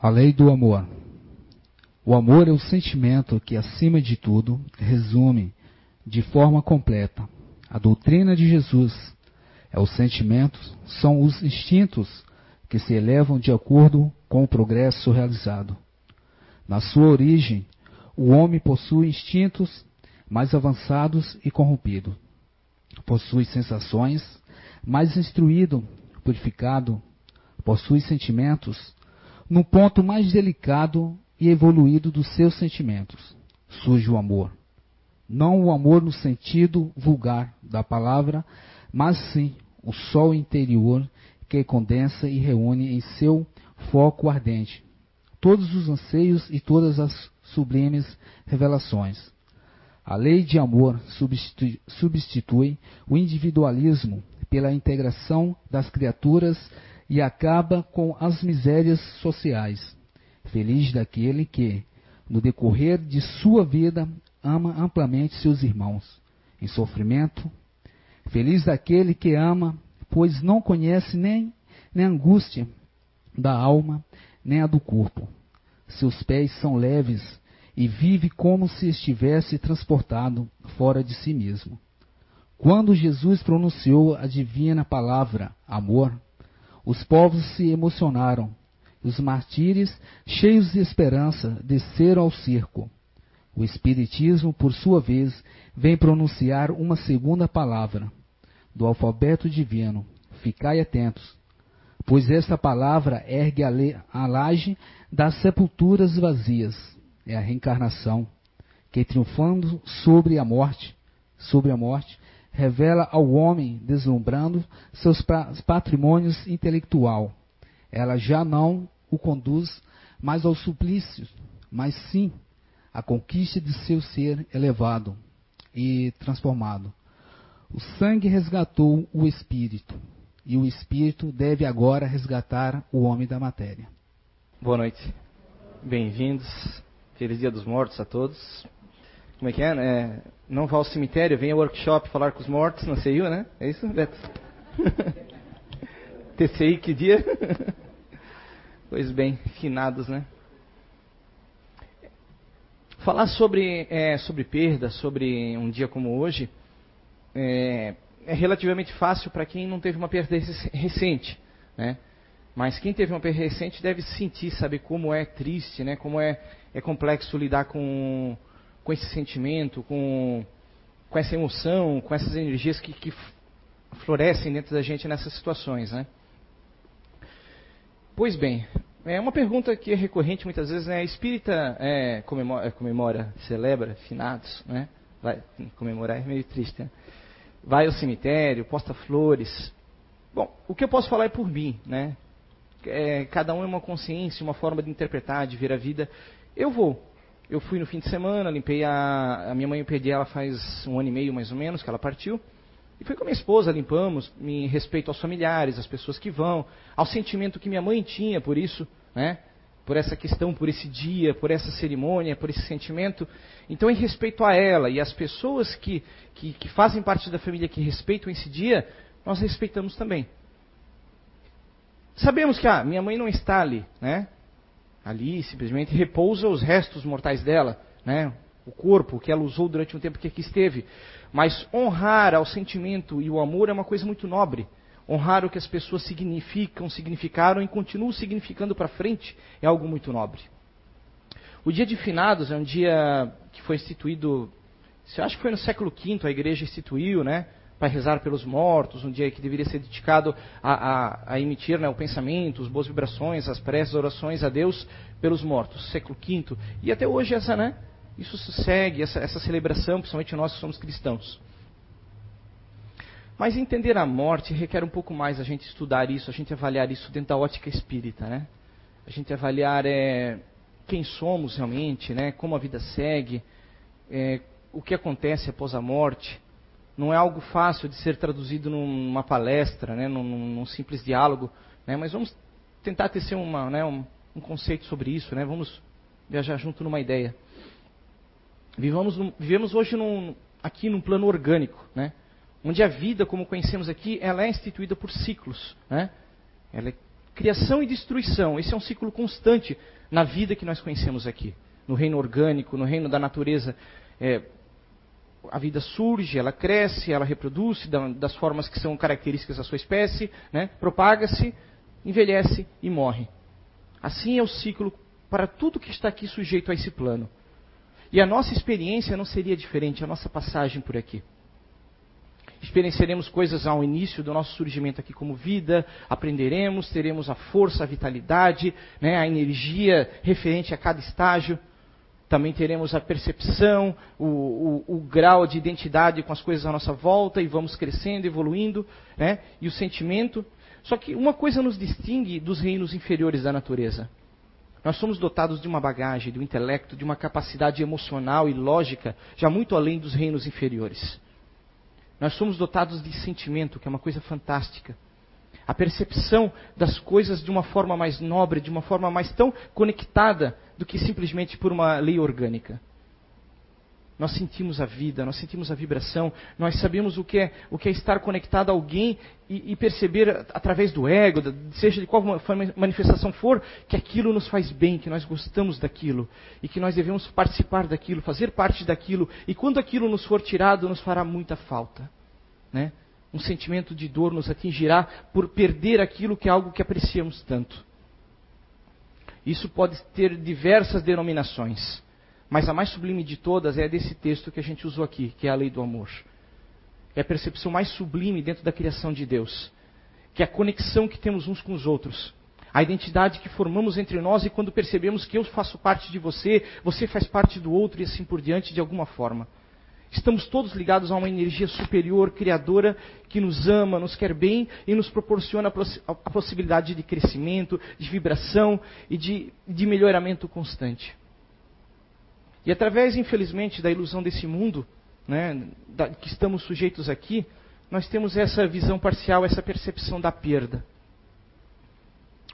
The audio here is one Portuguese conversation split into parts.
A lei do amor. O amor é o sentimento que, acima de tudo, resume de forma completa a doutrina de Jesus. É os sentimentos, são os instintos que se elevam de acordo com o progresso realizado. Na sua origem, o homem possui instintos mais avançados e corrompidos. Possui sensações mais instruído, purificado, possui sentimentos no ponto mais delicado e evoluído dos seus sentimentos. Surge o amor. Não o amor no sentido vulgar da palavra, mas sim o sol interior que condensa e reúne em seu foco ardente todos os anseios e todas as sublimes revelações. A lei de amor substitui, substitui o individualismo pela integração das criaturas e acaba com as misérias sociais. Feliz daquele que, no decorrer de sua vida, ama amplamente seus irmãos em sofrimento. Feliz daquele que ama, pois não conhece nem, nem a angústia da alma, nem a do corpo. Seus pés são leves e vive como se estivesse transportado fora de si mesmo. Quando Jesus pronunciou a divina palavra amor, os povos se emocionaram. Os martírios, cheios de esperança, desceram ao circo. O Espiritismo, por sua vez, vem pronunciar uma segunda palavra do alfabeto divino. Ficai atentos, pois esta palavra ergue a laje das sepulturas vazias. É a reencarnação, que triunfando sobre a morte, sobre a morte, revela ao homem, deslumbrando seus patrimônios intelectual. Ela já não o conduz mais ao suplício, mas sim à conquista de seu ser elevado e transformado. O sangue resgatou o espírito, e o espírito deve agora resgatar o homem da matéria. Boa noite. Bem-vindos. Feliz Dia dos Mortos a todos. Como é que é? é? Não vá ao cemitério, venha ao workshop falar com os mortos na CIU, né? É isso, Beto? TCI, que dia? pois bem, finados, né? Falar sobre, é, sobre perda, sobre um dia como hoje, é, é relativamente fácil para quem não teve uma perda recente, né? Mas quem teve uma perda recente deve sentir, saber como é triste, né? Como é, é complexo lidar com com esse sentimento, com, com essa emoção, com essas energias que, que florescem dentro da gente nessas situações, né? Pois bem, é uma pergunta que é recorrente muitas vezes, né? Espírita é, comemora, comemora, celebra finados, né? Vai comemorar é meio triste, né? Vai ao cemitério, posta flores. Bom, o que eu posso falar é por mim, né? É, cada um é uma consciência, uma forma de interpretar, de ver a vida. Eu vou, eu fui no fim de semana, limpei a. A minha mãe eu perdi ela faz um ano e meio mais ou menos, que ela partiu. E fui com a minha esposa, limpamos, me respeito aos familiares, às pessoas que vão, ao sentimento que minha mãe tinha por isso, né? Por essa questão, por esse dia, por essa cerimônia, por esse sentimento. Então, em respeito a ela e às pessoas que, que, que fazem parte da família que respeitam esse dia, nós respeitamos também. Sabemos que, ah, minha mãe não está ali, né? Ali simplesmente repousa os restos mortais dela, né? o corpo que ela usou durante um tempo que aqui esteve. Mas honrar ao sentimento e o amor é uma coisa muito nobre. Honrar o que as pessoas significam, significaram e continuam significando para frente é algo muito nobre. O dia de finados é um dia que foi instituído, eu acho que foi no século V, a igreja instituiu, né? Para rezar pelos mortos, um dia que deveria ser dedicado a, a, a emitir né, o pensamento, as boas vibrações, as preces, orações a Deus pelos mortos, século V. E até hoje essa, né, isso segue, essa, essa celebração, principalmente nós que somos cristãos. Mas entender a morte requer um pouco mais a gente estudar isso, a gente avaliar isso dentro da ótica espírita, né? A gente avaliar é, quem somos realmente, né? Como a vida segue, é, o que acontece após a morte não é algo fácil de ser traduzido numa palestra, né, num, num simples diálogo, né, mas vamos tentar tecer uma, né, um, um, conceito sobre isso, né, vamos viajar junto numa ideia. Vivamos, vivemos hoje num, aqui num plano orgânico, né, onde a vida, como conhecemos aqui, ela é instituída por ciclos. Né, ela é criação e destruição. Esse é um ciclo constante na vida que nós conhecemos aqui. No reino orgânico, no reino da natureza. É, a vida surge, ela cresce, ela reproduz das formas que são características da sua espécie, né? propaga-se, envelhece e morre. Assim é o ciclo para tudo que está aqui sujeito a esse plano. E a nossa experiência não seria diferente, a nossa passagem por aqui. Experienciaremos coisas ao início do nosso surgimento aqui como vida, aprenderemos, teremos a força, a vitalidade, né, a energia referente a cada estágio. Também teremos a percepção, o, o, o, grau de identidade com as coisas à nossa volta e vamos crescendo, evoluindo, né? e o sentimento. Só que uma coisa nos distingue dos reinos inferiores da natureza. Nós somos dotados de uma bagagem, de um intelecto, de uma capacidade emocional e lógica já muito além dos reinos inferiores. Nós somos dotados de sentimento, que é uma coisa fantástica. A percepção das coisas de uma forma mais nobre, de uma forma mais tão conectada do que simplesmente por uma lei orgânica. Nós sentimos a vida, nós sentimos a vibração, nós sabemos o que é, o que é estar conectado a alguém e, e perceber através do ego, seja de qual manifestação for, que aquilo nos faz bem, que nós gostamos daquilo e que nós devemos participar daquilo, fazer parte daquilo. E quando aquilo nos for tirado, nos fará muita falta. Né? Um sentimento de dor nos atingirá por perder aquilo que é algo que apreciamos tanto. Isso pode ter diversas denominações. Mas a mais sublime de todas é desse texto que a gente usou aqui, que é a lei do amor. É a percepção mais sublime dentro da criação de Deus, que é a conexão que temos uns com os outros. A identidade que formamos entre nós e quando percebemos que eu faço parte de você, você faz parte do outro e assim por diante de alguma forma. Estamos todos ligados a uma energia superior, criadora, que nos ama, nos quer bem e nos proporciona a possibilidade de crescimento, de vibração e de, de melhoramento constante. E através, infelizmente, da ilusão desse mundo, né, da, que estamos sujeitos aqui, nós temos essa visão parcial, essa percepção da perda.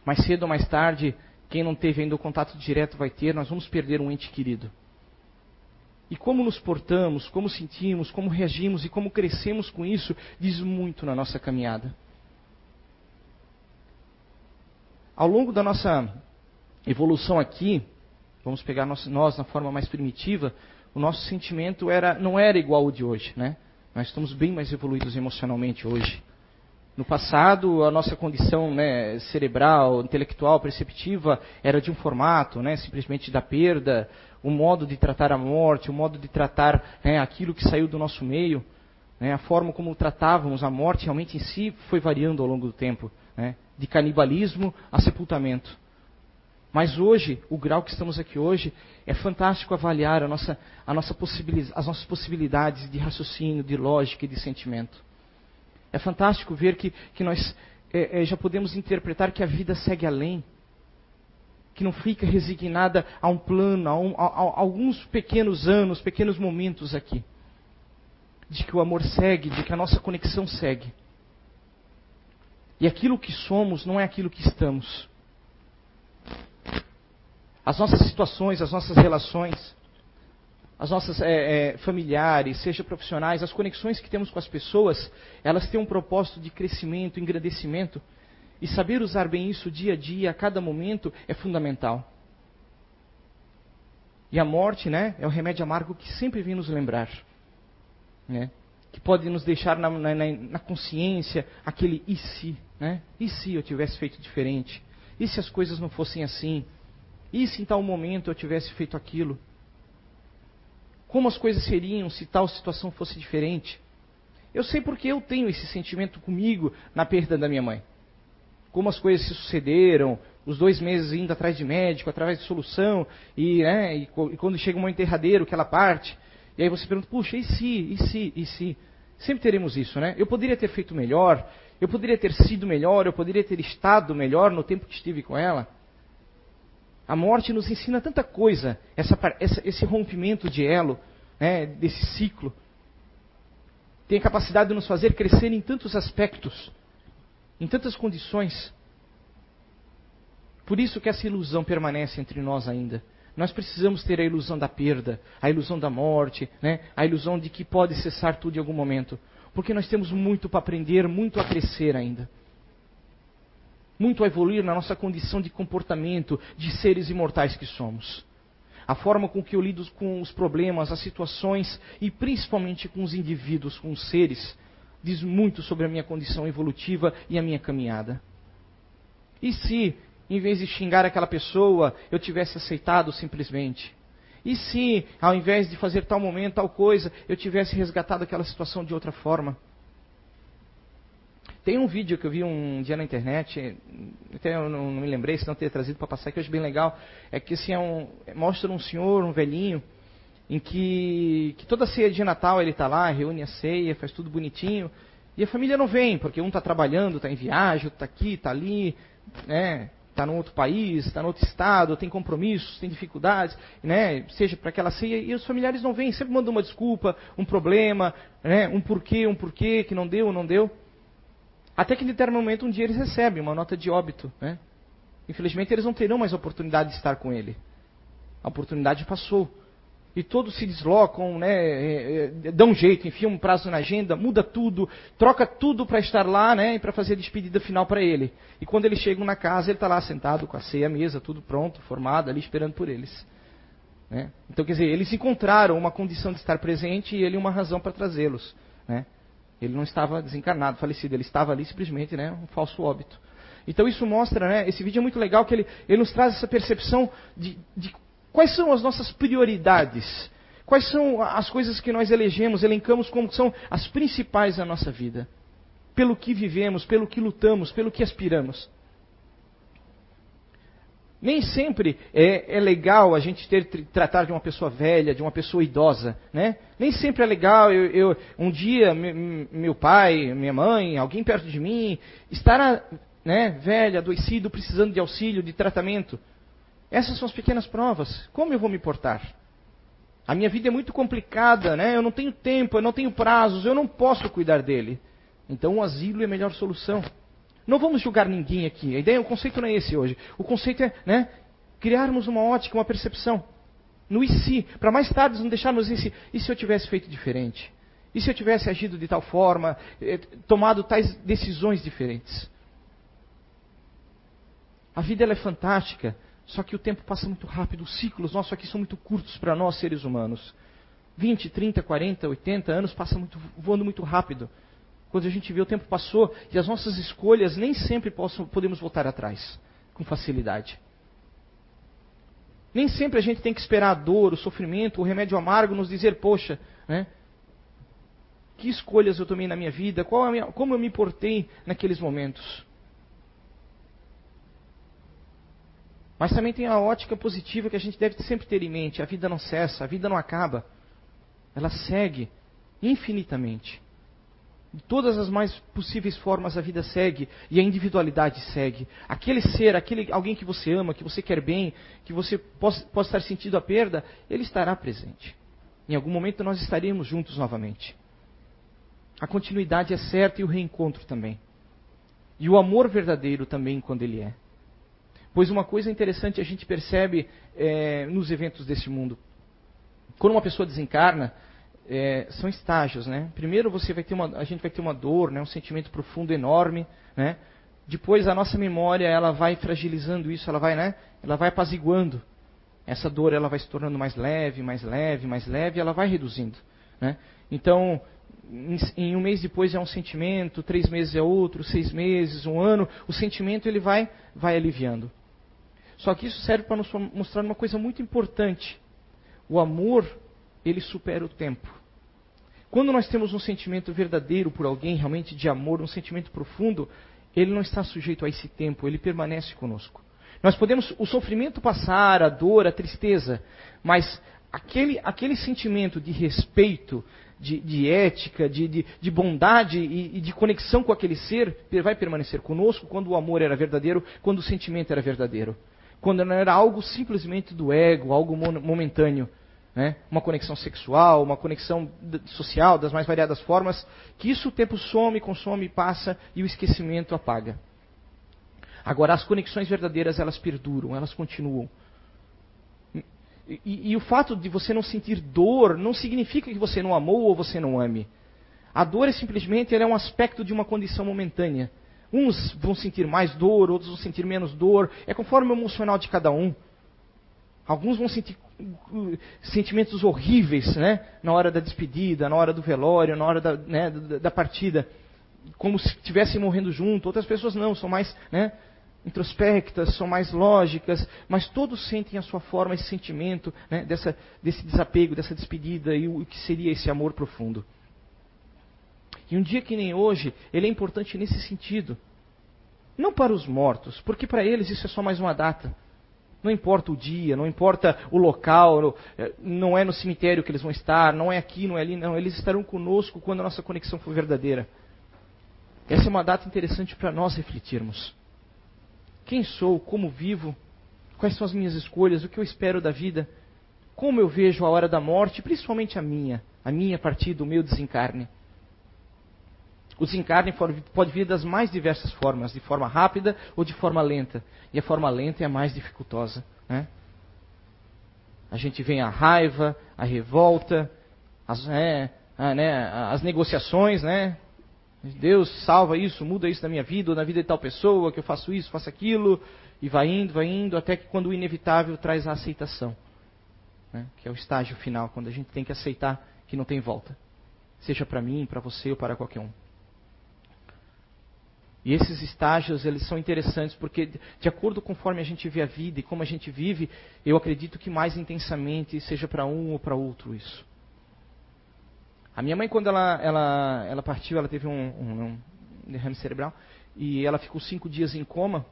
Mais cedo ou mais tarde, quem não teve ainda o contato direto vai ter, nós vamos perder um ente querido. E como nos portamos, como sentimos, como reagimos e como crescemos com isso, diz muito na nossa caminhada. Ao longo da nossa evolução aqui, vamos pegar nós, nós, na forma mais primitiva, o nosso sentimento era, não era igual ao de hoje, né? Nós estamos bem mais evoluídos emocionalmente hoje. No passado, a nossa condição né, cerebral, intelectual, perceptiva era de um formato, né, simplesmente da perda, o modo de tratar a morte, o modo de tratar né, aquilo que saiu do nosso meio. Né, a forma como tratávamos a morte realmente em si foi variando ao longo do tempo, né, de canibalismo a sepultamento. Mas hoje, o grau que estamos aqui hoje, é fantástico avaliar a nossa, a nossa as nossas possibilidades de raciocínio, de lógica e de sentimento. É fantástico ver que, que nós é, é, já podemos interpretar que a vida segue além, que não fica resignada a um plano, a, um, a, a alguns pequenos anos, pequenos momentos aqui. De que o amor segue, de que a nossa conexão segue. E aquilo que somos não é aquilo que estamos as nossas situações, as nossas relações, as nossas é, é, familiares, seja profissionais, as conexões que temos com as pessoas, elas têm um propósito de crescimento, engrandecimento. E saber usar bem isso dia a dia, a cada momento, é fundamental. E a morte, né, é o remédio amargo que sempre vem nos lembrar. Né? Que pode nos deixar na, na, na consciência aquele e se, né? E se eu tivesse feito diferente? E se as coisas não fossem assim? E se em tal momento eu tivesse feito aquilo? Como as coisas seriam se tal situação fosse diferente? Eu sei porque eu tenho esse sentimento comigo na perda da minha mãe. Como as coisas se sucederam, os dois meses indo atrás de médico, através de solução, e, né, e, e quando chega um enterradeiro que ela parte, e aí você pergunta, puxa, e se, e se, e se? Sempre teremos isso, né? Eu poderia ter feito melhor, eu poderia ter sido melhor, eu poderia ter estado melhor no tempo que estive com ela. A morte nos ensina tanta coisa, essa, essa, esse rompimento de elo, né, desse ciclo. Tem a capacidade de nos fazer crescer em tantos aspectos, em tantas condições. Por isso que essa ilusão permanece entre nós ainda. Nós precisamos ter a ilusão da perda, a ilusão da morte, né, a ilusão de que pode cessar tudo em algum momento. Porque nós temos muito para aprender, muito a crescer ainda. Muito a evoluir na nossa condição de comportamento de seres imortais que somos. A forma com que eu lido com os problemas, as situações e principalmente com os indivíduos, com os seres, diz muito sobre a minha condição evolutiva e a minha caminhada. E se, em vez de xingar aquela pessoa, eu tivesse aceitado simplesmente? E se, ao invés de fazer tal momento, tal coisa, eu tivesse resgatado aquela situação de outra forma? Tem um vídeo que eu vi um dia na internet, até eu não, não me lembrei, se não ter trazido para passar, que eu acho bem legal. É que assim, é um, mostra um senhor, um velhinho, em que, que toda ceia de Natal ele está lá, reúne a ceia, faz tudo bonitinho, e a família não vem, porque um está trabalhando, está em viagem, está aqui, está ali, né? está num outro país, está em outro estado, tem compromissos, tem dificuldades, né? seja para aquela ceia, e os familiares não vêm, sempre mandam uma desculpa, um problema, né? um porquê, um porquê, que não deu, não deu. Até que em determinado momento, um dia eles recebem uma nota de óbito. Né? Infelizmente, eles não terão mais a oportunidade de estar com ele. A oportunidade passou. E todos se deslocam, né, é, é, dão um jeito, enfiam um prazo na agenda, muda tudo, troca tudo para estar lá né, e para fazer a despedida final para ele. E quando eles chegam na casa, ele está lá sentado com a ceia, a mesa, tudo pronto, formado, ali esperando por eles. Né? Então, quer dizer, eles encontraram uma condição de estar presente e ele uma razão para trazê-los. Né? Ele não estava desencarnado, falecido, ele estava ali simplesmente, né, um falso óbito. Então isso mostra, né, esse vídeo é muito legal que ele, ele nos traz essa percepção de, de quais são as nossas prioridades, quais são as coisas que nós elegemos, elencamos como são as principais da nossa vida, pelo que vivemos, pelo que lutamos, pelo que aspiramos. Nem sempre é, é, legal a gente ter tratar de uma pessoa velha, de uma pessoa idosa, né? Nem sempre é legal eu, eu um dia meu pai, minha mãe, alguém perto de mim estar né, velha, adoecido, precisando de auxílio, de tratamento. Essas são as pequenas provas. Como eu vou me portar? A minha vida é muito complicada, né? Eu não tenho tempo, eu não tenho prazos, eu não posso cuidar dele. Então o asilo é a melhor solução. Não vamos julgar ninguém aqui. A ideia, o conceito não é esse hoje. O conceito é, né, criarmos uma ótica, uma percepção no e se, para mais tarde não deixarmos esse, e se eu tivesse feito diferente? E se eu tivesse agido de tal forma, eh, tomado tais decisões diferentes? A vida é fantástica, só que o tempo passa muito rápido, os ciclos nossos aqui são muito curtos para nós seres humanos. 20, 30, 40, 80 anos passam muito, voando muito rápido. Quando a gente vê o tempo passou e as nossas escolhas nem sempre possam, podemos voltar atrás com facilidade. Nem sempre a gente tem que esperar a dor, o sofrimento, o remédio amargo nos dizer, poxa, né? Que escolhas eu tomei na minha vida? Minha, como eu me portei naqueles momentos? Mas também tem a ótica positiva que a gente deve sempre ter em mente: a vida não cessa, a vida não acaba. Ela segue infinitamente. De todas as mais possíveis formas a vida segue e a individualidade segue. Aquele ser, aquele alguém que você ama, que você quer bem, que você possa, possa estar sentindo a perda, ele estará presente. Em algum momento nós estaremos juntos novamente. A continuidade é certa e o reencontro também. E o amor verdadeiro também quando ele é. Pois uma coisa interessante a gente percebe é, nos eventos desse mundo. Quando uma pessoa desencarna, é, são estágios, né? Primeiro você vai ter uma, a gente vai ter uma dor, né? Um sentimento profundo, enorme, né? Depois a nossa memória ela vai fragilizando isso, ela vai, né? Ela vai apaziguando. Essa dor ela vai se tornando mais leve, mais leve, mais leve, ela vai reduzindo, né? Então em, em um mês depois é um sentimento, três meses é outro, seis meses, um ano, o sentimento ele vai, vai aliviando. Só que isso serve para nos mostrar uma coisa muito importante. O amor ele supera o tempo. Quando nós temos um sentimento verdadeiro por alguém, realmente de amor, um sentimento profundo, ele não está sujeito a esse tempo, ele permanece conosco. Nós podemos o sofrimento passar, a dor, a tristeza, mas aquele, aquele sentimento de respeito, de, de ética, de, de, de bondade e, e, de conexão com aquele ser vai permanecer conosco quando o amor era verdadeiro, quando o sentimento era verdadeiro. Quando não era algo simplesmente do ego, algo momentâneo né? uma conexão sexual, uma conexão social das mais variadas formas, que isso o tempo some, consome, passa e o esquecimento apaga. Agora, as conexões verdadeiras, elas perduram, elas continuam. E, e, o fato de você não sentir dor não significa que você não amou ou você não ame. A dor é simplesmente é um aspecto de uma condição momentânea. Uns vão sentir mais dor, outros vão sentir menos dor. É conforme o emocional de cada um. Alguns vão sentir sentimentos horríveis, né? Na hora da despedida, na hora do velório, na hora da, né, da partida, como se estivessem morrendo junto. Outras pessoas não, são mais, né? introspectas, são mais lógicas, mas todos sentem a sua forma, esse sentimento né, dessa, desse desapego, dessa despedida e o, o que seria esse amor profundo. E um dia que nem hoje, ele é importante nesse sentido. Não para os mortos, porque para eles isso é só mais uma data. Não importa o dia, não importa o local, eh, não é no cemitério que eles vão estar, não é aqui, não é ali, não. Eles estarão conosco quando a nossa conexão for verdadeira. Essa é uma data interessante para nós refletirmos. Quem sou? Como vivo? Quais são as minhas escolhas? O que eu espero da vida? Como eu vejo a hora da morte, principalmente a minha, a minha partida, o meu desencarne? O desencarne pode vir das mais diversas formas, de forma rápida ou de forma lenta. E a forma lenta é a mais dificultosa. Né? A gente vem a raiva, a revolta, as, é, a, né, as negociações, né? Deus salva isso, muda isso na minha vida, ou na vida de tal pessoa, que eu faço isso, faço aquilo, e vai indo, vai indo, até que quando o inevitável traz a aceitação. Né? Que é o estágio final, quando a gente tem que aceitar que não tem volta. Seja para mim, para você ou para qualquer um. E esses estágios, eles são interessantes porque, de acordo conforme a gente vê a vida e como a gente vive, eu acredito que mais intensamente seja para um ou para outro isso. A minha mãe, quando ela, ela, ela partiu, ela teve um, um, um derrame cerebral e ela ficou cinco dias em coma.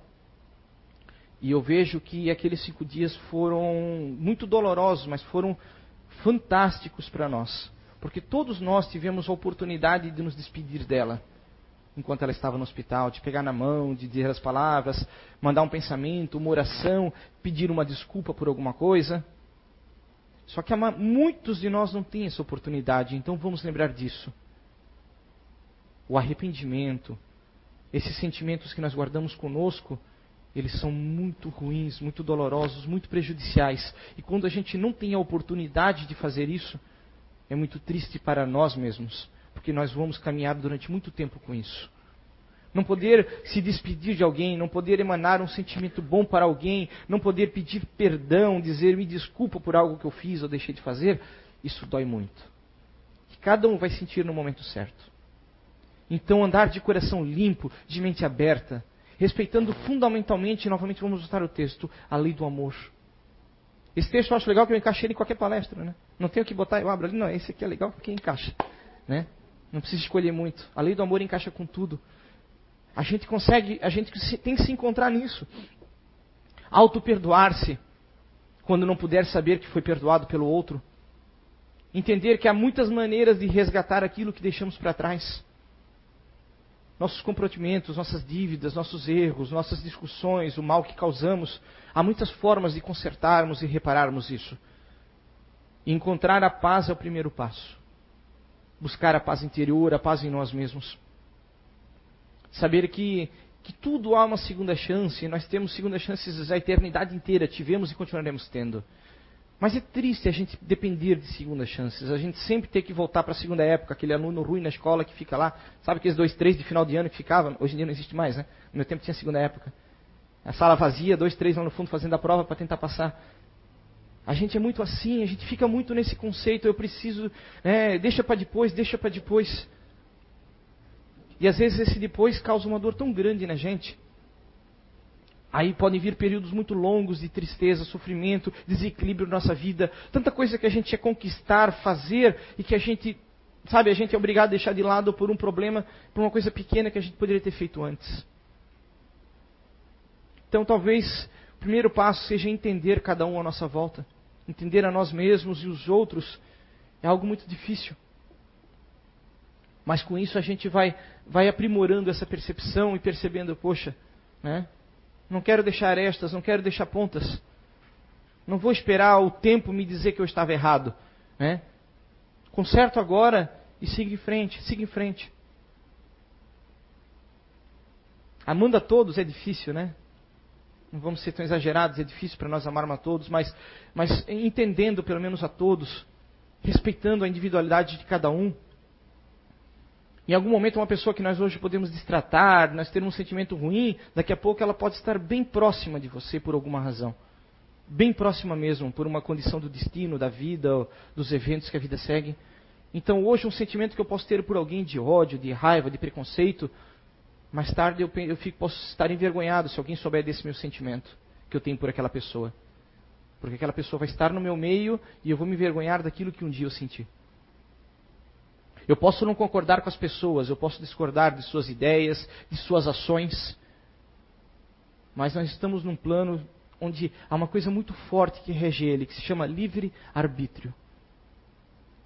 E eu vejo que aqueles cinco dias foram muito dolorosos, mas foram fantásticos para nós. Porque todos nós tivemos a oportunidade de nos despedir dela. Enquanto ela estava no hospital, de pegar na mão, de dizer as palavras, mandar um pensamento, uma oração, pedir uma desculpa por alguma coisa. Só que muitos de nós não têm essa oportunidade, então vamos lembrar disso. O arrependimento, esses sentimentos que nós guardamos conosco, eles são muito ruins, muito dolorosos, muito prejudiciais. E quando a gente não tem a oportunidade de fazer isso, é muito triste para nós mesmos, porque nós vamos caminhar durante muito tempo com isso não poder se despedir de alguém, não poder emanar um sentimento bom para alguém, não poder pedir perdão, dizer me desculpa por algo que eu fiz ou deixei de fazer, isso dói muito. E cada um vai sentir no momento certo. Então andar de coração limpo, de mente aberta, respeitando fundamentalmente, novamente vamos voltar ao texto, a lei do amor. Esse texto eu acho legal que eu encaixei em qualquer palestra, né? Não tenho que botar, eu abro ali, não, esse aqui é legal porque encaixa, né? Não precisa escolher muito. A lei do amor encaixa com tudo. A gente consegue, a gente tem que se encontrar nisso. Auto-perdoar-se quando não puder saber que foi perdoado pelo outro. Entender que há muitas maneiras de resgatar aquilo que deixamos para trás. Nossos comprometimentos, nossas dívidas, nossos erros, nossas discussões, o mal que causamos. Há muitas formas de consertarmos e repararmos isso. E encontrar a paz é o primeiro passo. Buscar a paz interior, a paz em nós mesmos. Saber que, que tudo há uma segunda chance, nós temos segunda chances a eternidade inteira, tivemos e continuaremos tendo. Mas é triste a gente depender de segundas chances, a gente sempre ter que voltar para a segunda época, aquele aluno ruim na escola que fica lá, sabe aqueles dois, três de final de ano que ficava? Hoje em dia não existe mais, né? No meu tempo tinha segunda época. A sala vazia, dois, três lá no fundo fazendo a prova para tentar passar. A gente é muito assim, a gente fica muito nesse conceito, eu preciso, né, deixa para depois, deixa para depois. E às vezes esse depois causa uma dor tão grande na gente. Aí podem vir períodos muito longos de tristeza, sofrimento, desequilíbrio na nossa vida, tanta coisa que a gente quer conquistar, fazer e que a gente, sabe, a gente é obrigado a deixar de lado por um problema, por uma coisa pequena que a gente poderia ter feito antes. Então talvez o primeiro passo seja entender cada um à nossa volta, entender a nós mesmos e os outros. É algo muito difícil. Mas com isso a gente vai, vai aprimorando essa percepção e percebendo, poxa, né? não quero deixar estas, não quero deixar pontas. Não vou esperar o tempo me dizer que eu estava errado. Né? Conserto agora e siga em frente, siga em frente. Amando a todos é difícil, né? Não vamos ser tão exagerados, é difícil para nós amarmos a todos, mas, mas entendendo pelo menos a todos, respeitando a individualidade de cada um. Em algum momento, uma pessoa que nós hoje podemos distratar, nós temos um sentimento ruim, daqui a pouco ela pode estar bem próxima de você por alguma razão. Bem próxima mesmo, por uma condição do destino, da vida, dos eventos que a vida segue. Então, hoje, um sentimento que eu posso ter por alguém de ódio, de raiva, de preconceito, mais tarde eu, eu fico, posso estar envergonhado se alguém souber desse meu sentimento que eu tenho por aquela pessoa. Porque aquela pessoa vai estar no meu meio e eu vou me envergonhar daquilo que um dia eu senti. Eu posso não concordar com as pessoas, eu posso discordar de suas ideias, de suas ações, mas nós estamos num plano onde há uma coisa muito forte que rege ele, que se chama livre-arbítrio.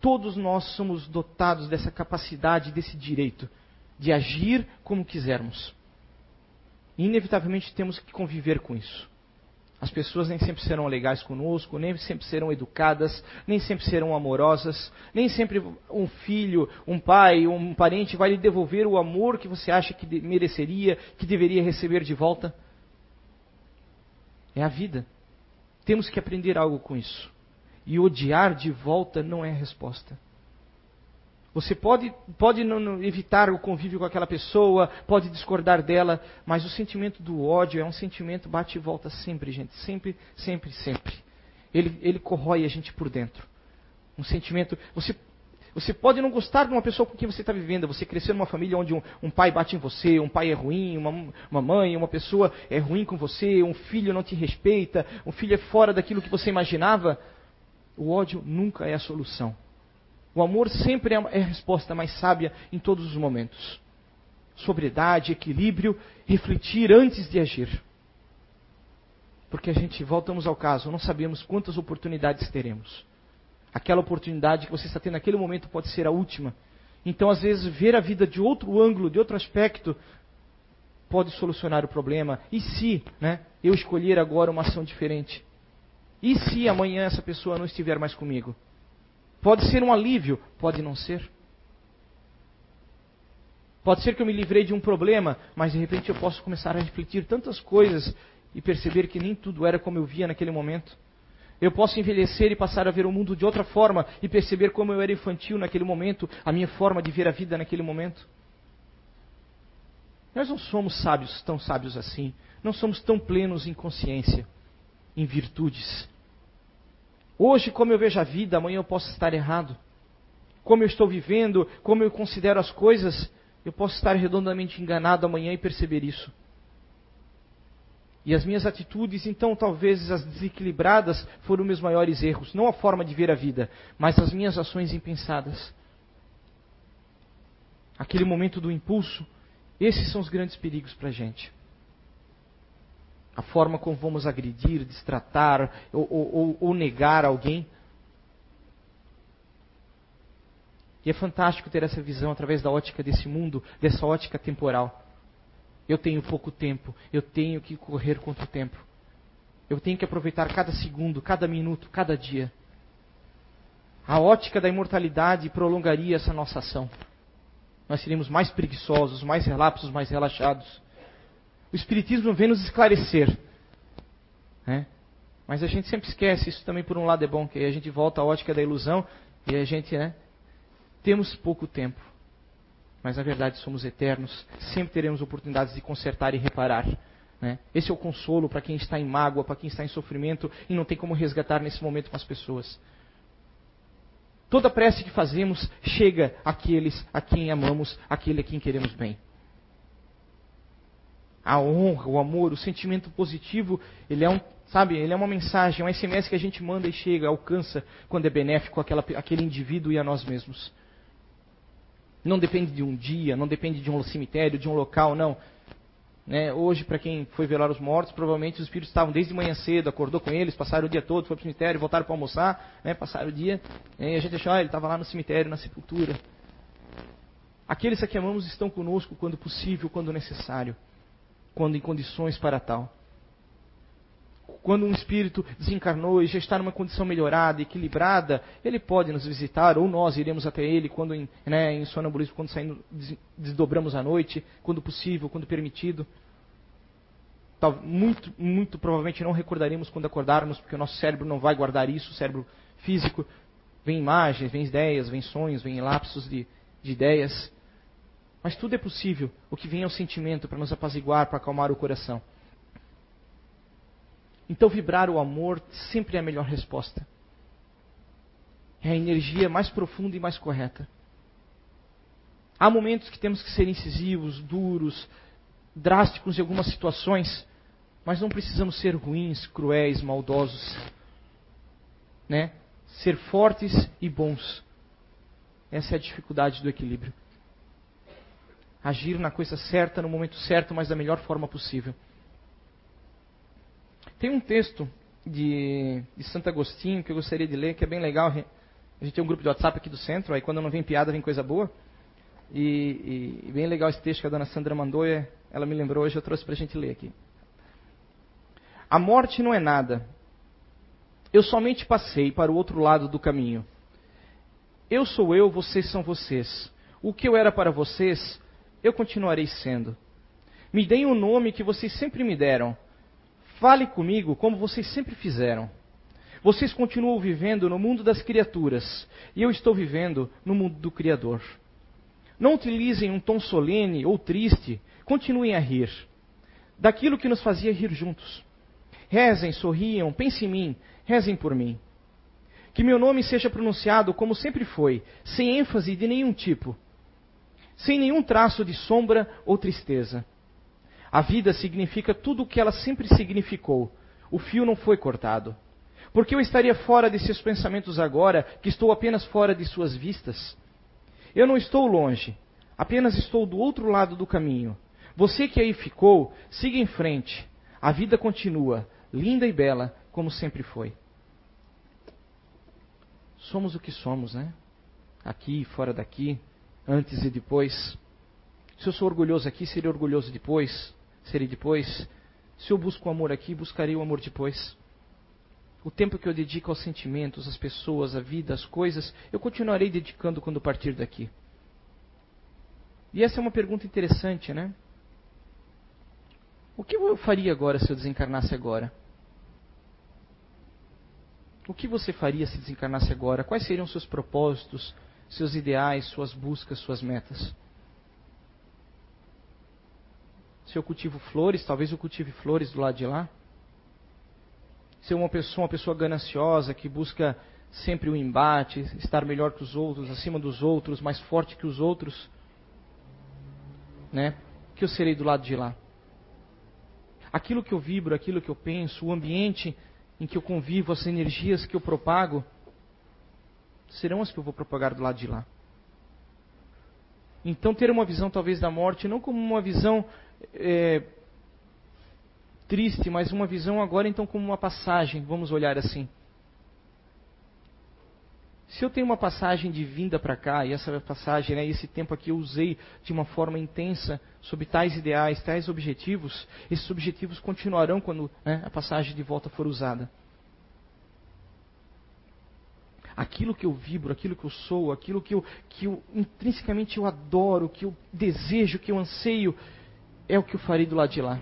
Todos nós somos dotados dessa capacidade, desse direito de agir como quisermos. Inevitavelmente temos que conviver com isso. As pessoas nem sempre serão legais conosco, nem sempre serão educadas, nem sempre serão amorosas, nem sempre um filho, um pai, um parente vai lhe devolver o amor que você acha que mereceria, que deveria receber de volta. É a vida. Temos que aprender algo com isso. E odiar de volta não é a resposta. Você pode, pode não evitar o convívio com aquela pessoa, pode discordar dela, mas o sentimento do ódio é um sentimento bate e volta sempre, gente. Sempre, sempre, sempre. Ele, ele corrói a gente por dentro. Um sentimento. Você, você pode não gostar de uma pessoa com quem você está vivendo. Você crescer numa família onde um, um, pai bate em você, um pai é ruim, uma, uma mãe, uma pessoa é ruim com você, um filho não te respeita, um filho é fora daquilo que você imaginava. O ódio nunca é a solução. O amor sempre é, é a resposta mais sábia em todos os momentos. Sobriedade, equilíbrio, refletir antes de agir. Porque a gente, voltamos ao caso, não sabemos quantas oportunidades teremos. Aquela oportunidade que você está tendo naquele momento pode ser a última. Então, às vezes, ver a vida de outro ângulo, de outro aspecto, pode solucionar o problema. E se né, eu escolher agora uma ação diferente? E se amanhã essa pessoa não estiver mais comigo? Pode ser um alívio, pode não ser. Pode ser que eu me livrei de um problema, mas de repente eu posso começar a refletir tantas coisas e perceber que nem tudo era como eu via naquele momento. Eu posso envelhecer e passar a ver o mundo de outra forma e perceber como eu era infantil naquele momento, a minha forma de ver a vida naquele momento. Nós não somos sábios, tão sábios assim. Não somos tão plenos em consciência, em virtudes. Hoje, como eu vejo a vida, amanhã eu posso estar errado. Como eu estou vivendo, como eu considero as coisas, eu posso estar redondamente enganado amanhã e perceber isso. E as minhas atitudes, então, talvez as desequilibradas, foram meus maiores erros. Não a forma de ver a vida, mas as minhas ações impensadas. Aquele momento do impulso, esses são os grandes perigos para a gente a forma como vamos agredir, destratar ou, ou, ou negar alguém. E é fantástico ter essa visão através da ótica desse mundo, dessa ótica temporal. Eu tenho pouco tempo, eu tenho que correr contra o tempo. Eu tenho que aproveitar cada segundo, cada minuto, cada dia. A ótica da imortalidade prolongaria essa nossa ação. Nós seríamos mais preguiçosos, mais relapsos, mais relaxados. O Espiritismo vem nos esclarecer. Né? Mas a gente sempre esquece, isso também por um lado é bom, que a gente volta à ótica da ilusão e a gente, né? Temos pouco tempo. Mas na verdade somos eternos, sempre teremos oportunidades de consertar e reparar. Né? Esse é o consolo para quem está em mágoa, para quem está em sofrimento e não tem como resgatar nesse momento com as pessoas. Toda prece que fazemos chega àqueles a quem amamos, àquele a quem queremos bem a honra, o amor, o sentimento positivo, ele é um, sabe, ele é uma mensagem, é um SMS que a gente manda e chega, alcança quando é benéfico àquela, aquele indivíduo e a nós mesmos. Não depende de um dia, não depende de um cemitério, de um local, não. Né, hoje, para quem foi velar os mortos, provavelmente os espíritos estavam desde manhã cedo, acordou com eles, passaram o dia todo, foi para o cemitério, voltaram para almoçar, né, passaram o dia, né, e a gente achou, ah, ele estava lá no cemitério, na sepultura. Aqueles a que amamos estão conosco quando possível, quando necessário quando em condições para tal. Quando um espírito desencarnou e já está numa condição melhorada, equilibrada, ele pode nos visitar, ou nós iremos até ele quando em, né, em sonambulismo, quando saindo, desdobramos à noite, quando possível, quando permitido. Muito, muito provavelmente não recordaremos quando acordarmos, porque o nosso cérebro não vai guardar isso, o cérebro físico. Vem imagens, vem ideias, vem sonhos, vem lapsos de, de ideias. Mas tudo é possível. O que vem é o sentimento para nos apaziguar, para acalmar o coração. Então, vibrar o amor sempre é a melhor resposta. É a energia mais profunda e mais correta. Há momentos que temos que ser incisivos, duros, drásticos em algumas situações, mas não precisamos ser ruins, cruéis, maldosos. Né? Ser fortes e bons. Essa é a dificuldade do equilíbrio. Agir na coisa certa, no momento certo, mas da melhor forma possível. Tem um texto de, de Santo Agostinho que eu gostaria de ler, que é bem legal. A gente tem um grupo de WhatsApp aqui do centro, aí quando não vem piada, vem coisa boa. E, e, e bem legal esse texto que a dona Sandra mandou, é, ela me lembrou hoje, eu trouxe para a gente ler aqui. A morte não é nada. Eu somente passei para o outro lado do caminho. Eu sou eu, vocês são vocês. O que eu era para vocês, eu continuarei sendo. Me deem o nome que vocês sempre me deram. Fale comigo como vocês sempre fizeram. Vocês continuam vivendo no mundo das criaturas e eu estou vivendo no mundo do Criador. Não utilizem um tom solene ou triste, continuem a rir. Daquilo que nos fazia rir juntos. Rezem, sorriam, pensem em mim, rezem por mim. Que meu nome seja pronunciado como sempre foi, sem ênfase de nenhum tipo, sem nenhum traço de sombra ou tristeza. A vida significa tudo o que ela sempre significou. O fio não foi cortado. Porque eu estaria fora de seus pensamentos agora, que estou apenas fora de suas vistas? Eu não estou longe, apenas estou do outro lado do caminho. Você que aí ficou, siga em frente. A vida continua, linda e bela, como sempre foi. Somos o que somos, né? Aqui, fora daqui, antes e depois. Se eu sou orgulhoso aqui, serei orgulhoso depois serei depois. Se eu busco o amor aqui, buscarei o amor depois. O tempo que eu dedico aos sentimentos, às pessoas, à vida, às coisas, eu continuarei dedicando quando partir daqui. E essa é uma pergunta interessante, né? O que eu faria agora se eu desencarnasse agora? O que você faria se desencarnasse agora? Quais seriam seus propósitos, seus ideais, suas buscas, suas metas? Se eu cultivo flores, talvez eu cultive flores do lado de lá. Se eu uma pessoa, uma pessoa gananciosa que busca sempre o embate, estar melhor que os outros, acima dos outros, mais forte que os outros, né? Que eu serei do lado de lá. Aquilo que eu vibro, aquilo que eu penso, o ambiente em que eu convivo, as energias que eu propago, serão as que eu vou propagar do lado de lá. Então, ter uma visão talvez da morte, não como uma visão é, triste, mas uma visão agora então como uma passagem, vamos olhar assim. Se eu tenho uma passagem de vinda para cá, e essa passagem, né, esse tempo aqui eu usei de uma forma intensa sobre tais ideais, tais objetivos, esses objetivos continuarão quando né, a passagem de volta for usada. Aquilo que eu vibro, aquilo que eu sou, aquilo que eu, que eu intrinsecamente eu adoro, que eu desejo, que eu anseio, é o que eu farei do lado de lá.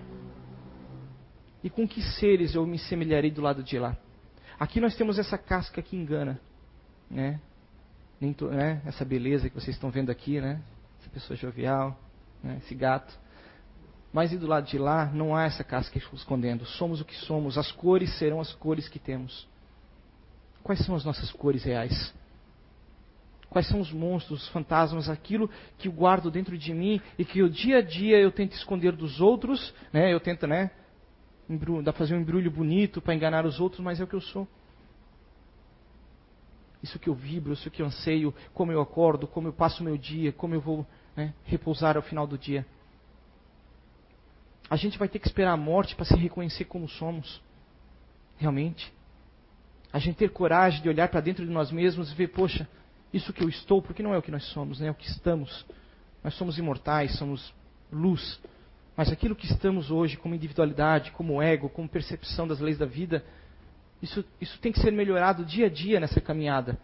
E com que seres eu me semelharei do lado de lá? Aqui nós temos essa casca que engana, né? To, né? Essa beleza que vocês estão vendo aqui, né? Essa pessoa jovial, né? esse gato. Mas e do lado de lá não há essa casca escondendo. Somos o que somos. As cores serão as cores que temos. Quais são as nossas cores reais? Quais são os monstros, os fantasmas, aquilo que eu guardo dentro de mim e que o dia a dia eu tento esconder dos outros, né? Eu tento, né? Embrulho, fazer um embrulho bonito para enganar os outros, mas é o que eu sou. Isso que eu vibro, isso que eu anseio, como eu acordo, como eu passo o meu dia, como eu vou né, repousar ao final do dia. A gente vai ter que esperar a morte para se reconhecer como somos. Realmente. A gente ter coragem de olhar para dentro de nós mesmos e ver, poxa, isso que eu estou, porque não é o que nós somos, né? é o que estamos. Nós somos imortais, somos luz. Mas aquilo que estamos hoje como individualidade, como ego, como percepção das leis da vida, isso, isso tem que ser melhorado dia a dia nessa caminhada.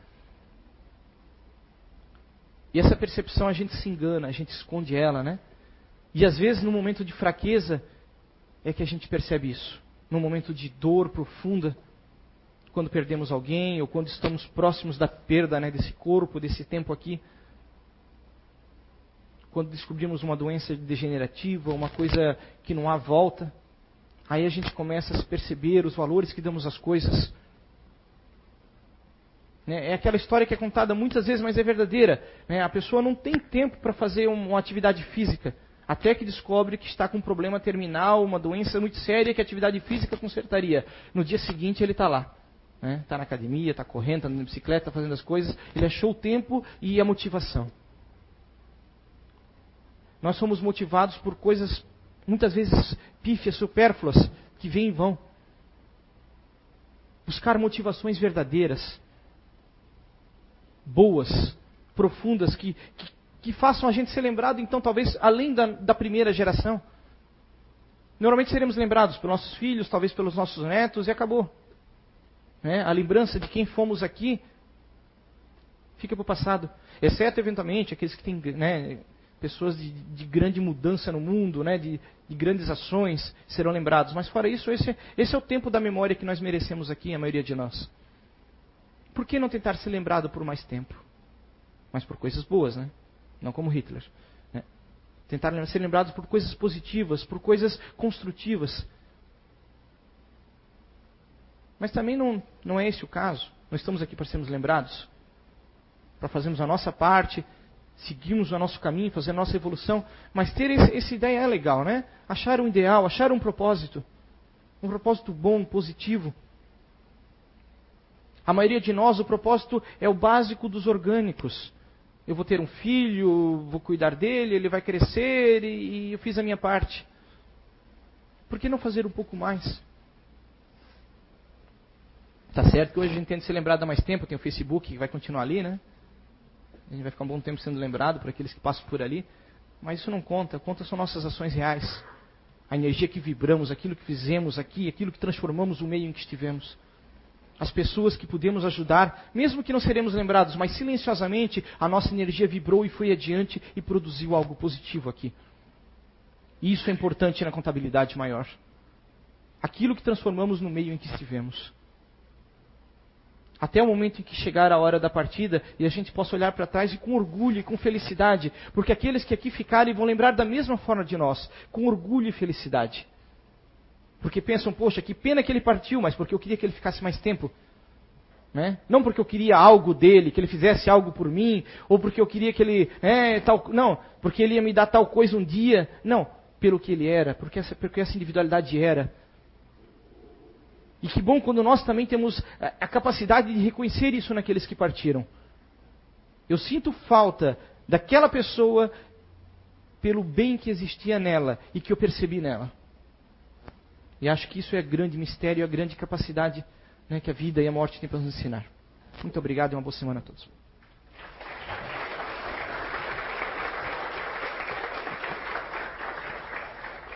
E essa percepção a gente se engana, a gente esconde ela, né? E às vezes no momento de fraqueza é que a gente percebe isso. No momento de dor profunda, quando perdemos alguém ou quando estamos próximos da perda né, desse corpo, desse tempo aqui. quando descobrimos uma doença degenerativa, uma coisa que não há volta. Aí a gente começa a se perceber os valores que damos às coisas. Né? É aquela história que é contada muitas vezes, mas é verdadeira. Né? A pessoa não tem tempo para fazer uma atividade física, até que descobre que está com um problema terminal, uma doença muito séria que a atividade física consertaria. No dia seguinte ele está lá. Está né? Tá na academia, está correndo, está na bicicleta, tá fazendo as coisas. Ele achou o tempo e a motivação. Nós somos motivados por coisas muitas vezes pífias, supérfluas, que vêm e vão. Buscar motivações verdadeiras, boas, profundas, que, que, que, façam a gente ser lembrado, então, talvez além da, da primeira geração. Normalmente seremos lembrados pelos nossos filhos, talvez pelos nossos netos, e acabou. Né? A lembrança de quem fomos aqui fica para o passado. Exceto, eventualmente, aqueles que têm né, pessoas de, de, grande mudança no mundo, né, de, de, grandes ações, serão lembrados. Mas fora isso, esse, esse, é o tempo da memória que nós merecemos aqui, a maioria de nós. Por que não tentar ser lembrado por mais tempo? Mas por coisas boas, né? Não como Hitler. Né? Tentar ser lembrados por coisas positivas, por coisas construtivas. Mas também não, não é esse o caso. Nós estamos aqui para sermos lembrados, para fazermos a nossa parte, seguirmos o nosso caminho, fazer a nossa evolução. Mas ter esse, essa ideia é legal, né? Achar um ideal, achar um propósito. Um propósito bom, positivo. A maioria de nós, o propósito é o básico dos orgânicos. Eu vou ter um filho, vou cuidar dele, ele vai crescer e, e eu fiz a minha parte. Por que não fazer um pouco mais? Tá certo que hoje a gente tenta ser lembrado há mais tempo, tem o Facebook que vai continuar ali, né? A gente vai ficar um bom tempo sendo lembrado por aqueles que passam por ali. Mas isso não conta, conta são nossas ações reais. A energia que vibramos, aquilo que fizemos aqui, aquilo que transformamos o meio em que estivemos. As pessoas que pudemos ajudar, mesmo que não seremos lembrados, mas silenciosamente a nossa energia vibrou e foi adiante e produziu algo positivo aqui. E isso é importante na contabilidade maior. Aquilo que transformamos no meio em que estivemos até o momento em que chegar a hora da partida e a gente possa olhar para trás e com orgulho e com felicidade, porque aqueles que aqui ficarem vão lembrar da mesma forma de nós, com orgulho e felicidade. Porque pensam, poxa, que pena que ele partiu, mas porque eu queria que ele ficasse mais tempo. Né? Não porque eu queria algo dele, que ele fizesse algo por mim, ou porque eu queria que ele. É, tal, não, porque ele ia me dar tal coisa um dia. Não, pelo que ele era, porque essa, porque essa individualidade era. E que bom quando nós também temos a capacidade de reconhecer isso naqueles que partiram. Eu sinto falta daquela pessoa pelo bem que existia nela e que eu percebi nela. E acho que isso é grande mistério, a grande capacidade né, que a vida e a morte têm para nos ensinar. Muito obrigado e uma boa semana a todos.